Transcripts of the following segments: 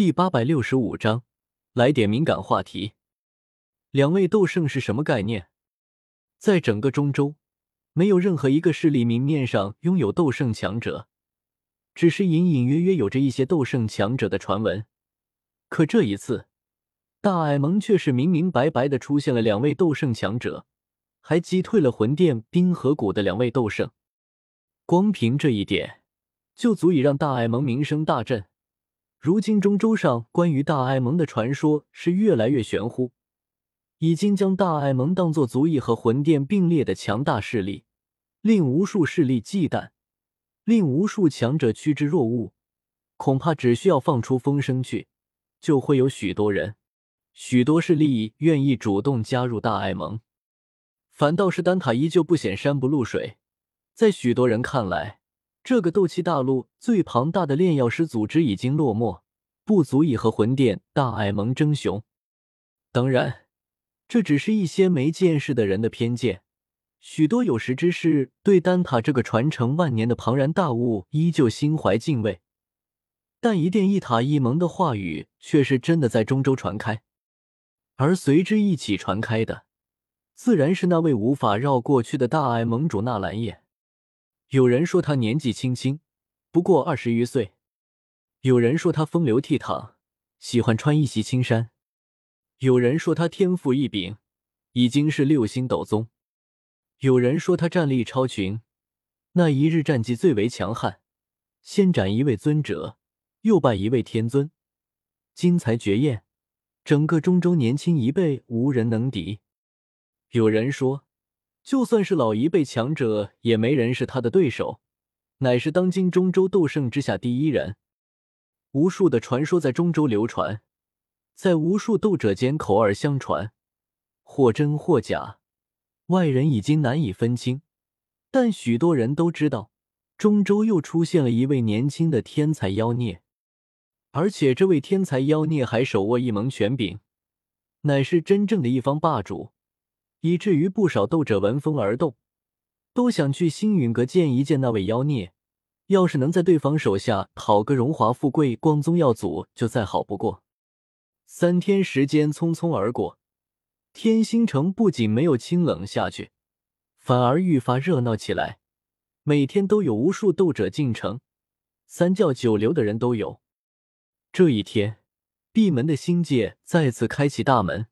第八百六十五章，来点敏感话题。两位斗圣是什么概念？在整个中州，没有任何一个势力明面上拥有斗圣强者，只是隐隐约约有着一些斗圣强者的传闻。可这一次，大艾蒙却是明明白白的出现了两位斗圣强者，还击退了魂殿冰河谷的两位斗圣。光凭这一点，就足以让大艾蒙名声大振。如今中州上关于大爱盟的传说是越来越玄乎，已经将大爱盟当作足以和魂殿并列的强大势力，令无数势力忌惮，令无数强者趋之若鹜。恐怕只需要放出风声去，就会有许多人、许多势力愿意主动加入大爱盟。反倒是丹塔依旧不显山不露水，在许多人看来。这个斗气大陆最庞大的炼药师组织已经落寞，不足以和魂殿大爱盟争雄。当然，这只是一些没见识的人的偏见。许多有识之士对丹塔这个传承万年的庞然大物依旧心怀敬畏，但一殿一塔一盟的话语却是真的在中州传开，而随之一起传开的，自然是那位无法绕过去的大爱盟主纳兰叶。有人说他年纪轻轻，不过二十余岁；有人说他风流倜傥，喜欢穿一袭青衫；有人说他天赋异禀，已经是六星斗宗；有人说他战力超群，那一日战绩最为强悍，先斩一位尊者，又拜一位天尊，精彩绝艳，整个中州年轻一辈无人能敌。有人说。就算是老一辈强者，也没人是他的对手，乃是当今中州斗圣之下第一人。无数的传说在中州流传，在无数斗者间口耳相传，或真或假，外人已经难以分清。但许多人都知道，中州又出现了一位年轻的天才妖孽，而且这位天才妖孽还手握一蒙权柄，乃是真正的一方霸主。以至于不少斗者闻风而动，都想去星陨阁见一见那位妖孽。要是能在对方手下讨个荣华富贵，光宗耀祖就再好不过。三天时间匆匆而过，天星城不仅没有清冷下去，反而愈发热闹起来。每天都有无数斗者进城，三教九流的人都有。这一天，闭门的星界再次开启大门。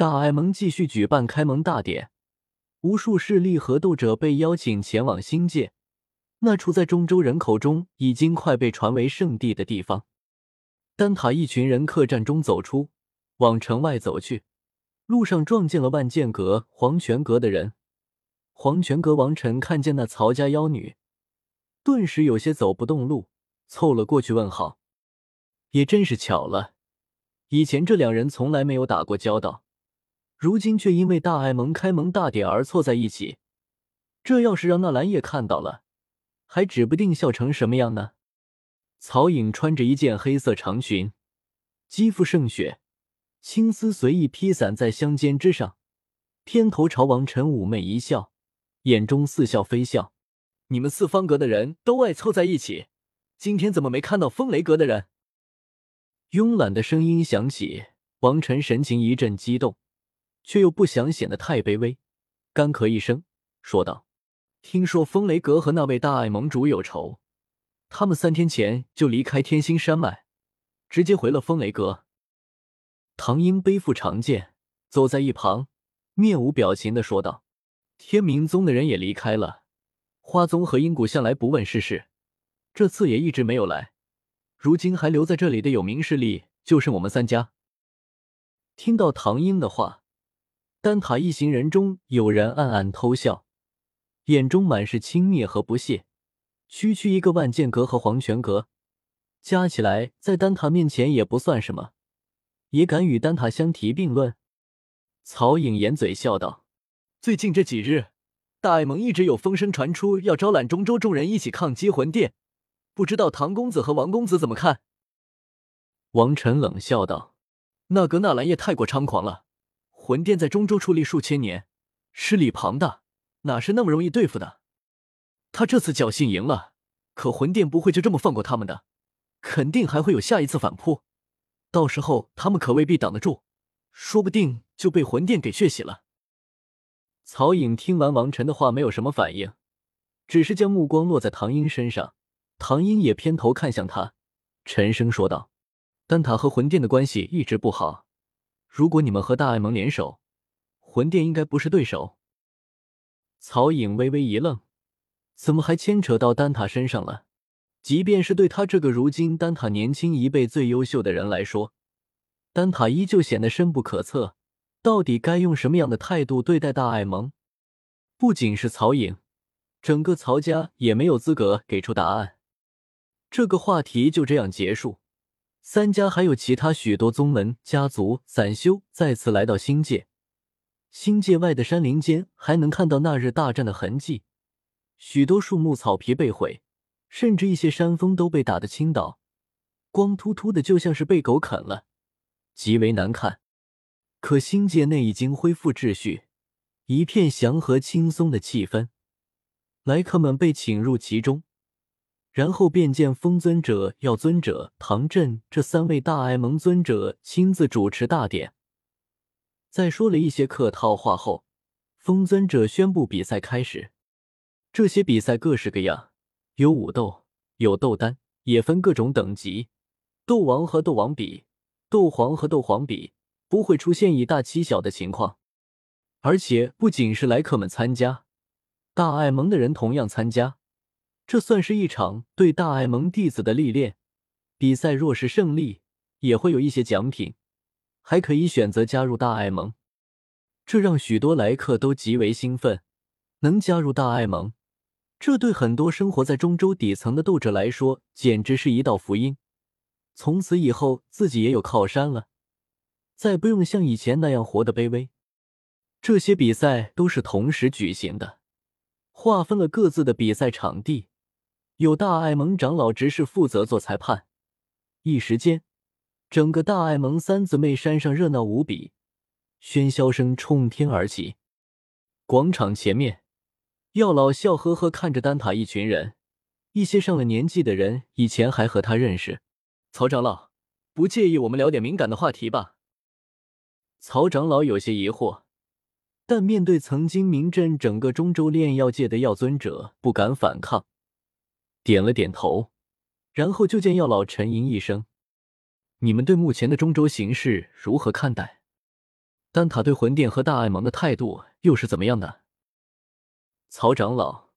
大艾蒙继续举办开盟大典，无数势力和斗者被邀请前往星界，那处在中州人口中已经快被传为圣地的地方。丹塔一群人客栈中走出，往城外走去，路上撞见了万剑阁、黄泉阁的人。黄泉阁王晨看见那曹家妖女，顿时有些走不动路，凑了过去问好。也真是巧了，以前这两人从来没有打过交道。如今却因为大爱盟开盟大典而凑在一起，这要是让那蓝叶看到了，还指不定笑成什么样呢。曹颖穿着一件黑色长裙，肌肤胜雪，青丝随意披散在香肩之上，偏头朝王晨妩媚一笑，眼中似笑非笑：“你们四方阁的人都爱凑在一起，今天怎么没看到风雷阁的人？”慵懒的声音响起，王晨神情一阵激动。却又不想显得太卑微，干咳一声，说道：“听说风雷阁和那位大爱盟主有仇，他们三天前就离开天星山脉，直接回了风雷阁。”唐英背负长剑，走在一旁，面无表情的说道：“天明宗的人也离开了，花宗和阴谷向来不问世事，这次也一直没有来。如今还留在这里的有名势力，就剩我们三家。”听到唐英的话。丹塔一行人中有人暗暗偷笑，眼中满是轻蔑和不屑。区区一个万剑阁和黄泉阁，加起来在丹塔面前也不算什么，也敢与丹塔相提并论？曹颖掩嘴笑道：“最近这几日，大爱盟一直有风声传出，要招揽中州众人一起抗击魂殿，不知道唐公子和王公子怎么看？”王晨冷笑道：“那格纳兰叶太过猖狂了。”魂殿在中州矗立数千年，势力庞大，哪是那么容易对付的？他这次侥幸赢了，可魂殿不会就这么放过他们的，肯定还会有下一次反扑。到时候他们可未必挡得住，说不定就被魂殿给血洗了。曹颖听完王晨的话，没有什么反应，只是将目光落在唐英身上。唐英也偏头看向他，沉声说道：“丹塔和魂殿的关系一直不好，如果你们和大爱盟联手，魂殿应该不是对手。”曹颖微微一愣，怎么还牵扯到丹塔身上了？即便是对他这个如今丹塔年轻一辈最优秀的人来说，丹塔依旧显得深不可测。到底该用什么样的态度对待大爱盟？不仅是曹颖，整个曹家也没有资格给出答案。这个话题就这样结束。三家还有其他许多宗门、家族、散修再次来到星界。星界外的山林间还能看到那日大战的痕迹，许多树木、草皮被毁，甚至一些山峰都被打得倾倒，光秃秃的，就像是被狗啃了，极为难看。可星界内已经恢复秩序，一片祥和轻松的气氛。来客们被请入其中，然后便见风尊者、药尊者、唐震这三位大爱盟尊者亲自主持大典。在说了一些客套话后，风尊者宣布比赛开始。这些比赛各式各样，有武斗，有斗丹，也分各种等级，斗王和斗王比，斗皇和斗皇比。不会出现以大欺小的情况，而且不仅是来客们参加，大爱盟的人同样参加。这算是一场对大爱盟弟子的历练。比赛若是胜利，也会有一些奖品，还可以选择加入大爱盟。这让许多来客都极为兴奋。能加入大爱盟，这对很多生活在中州底层的斗者来说，简直是一道福音。从此以后，自己也有靠山了。再不用像以前那样活得卑微。这些比赛都是同时举行的，划分了各自的比赛场地，有大爱盟长老执事负责做裁判。一时间，整个大爱盟三姊妹山上热闹无比，喧嚣声冲天而起。广场前面，药老笑呵呵看着丹塔一群人，一些上了年纪的人以前还和他认识。曹长老，不介意我们聊点敏感的话题吧？曹长老有些疑惑，但面对曾经名震整个中州炼药界的药尊者，不敢反抗，点了点头，然后就见药老沉吟一声：“你们对目前的中州形势如何看待？丹塔对魂殿和大爱盟的态度又是怎么样的？”曹长老，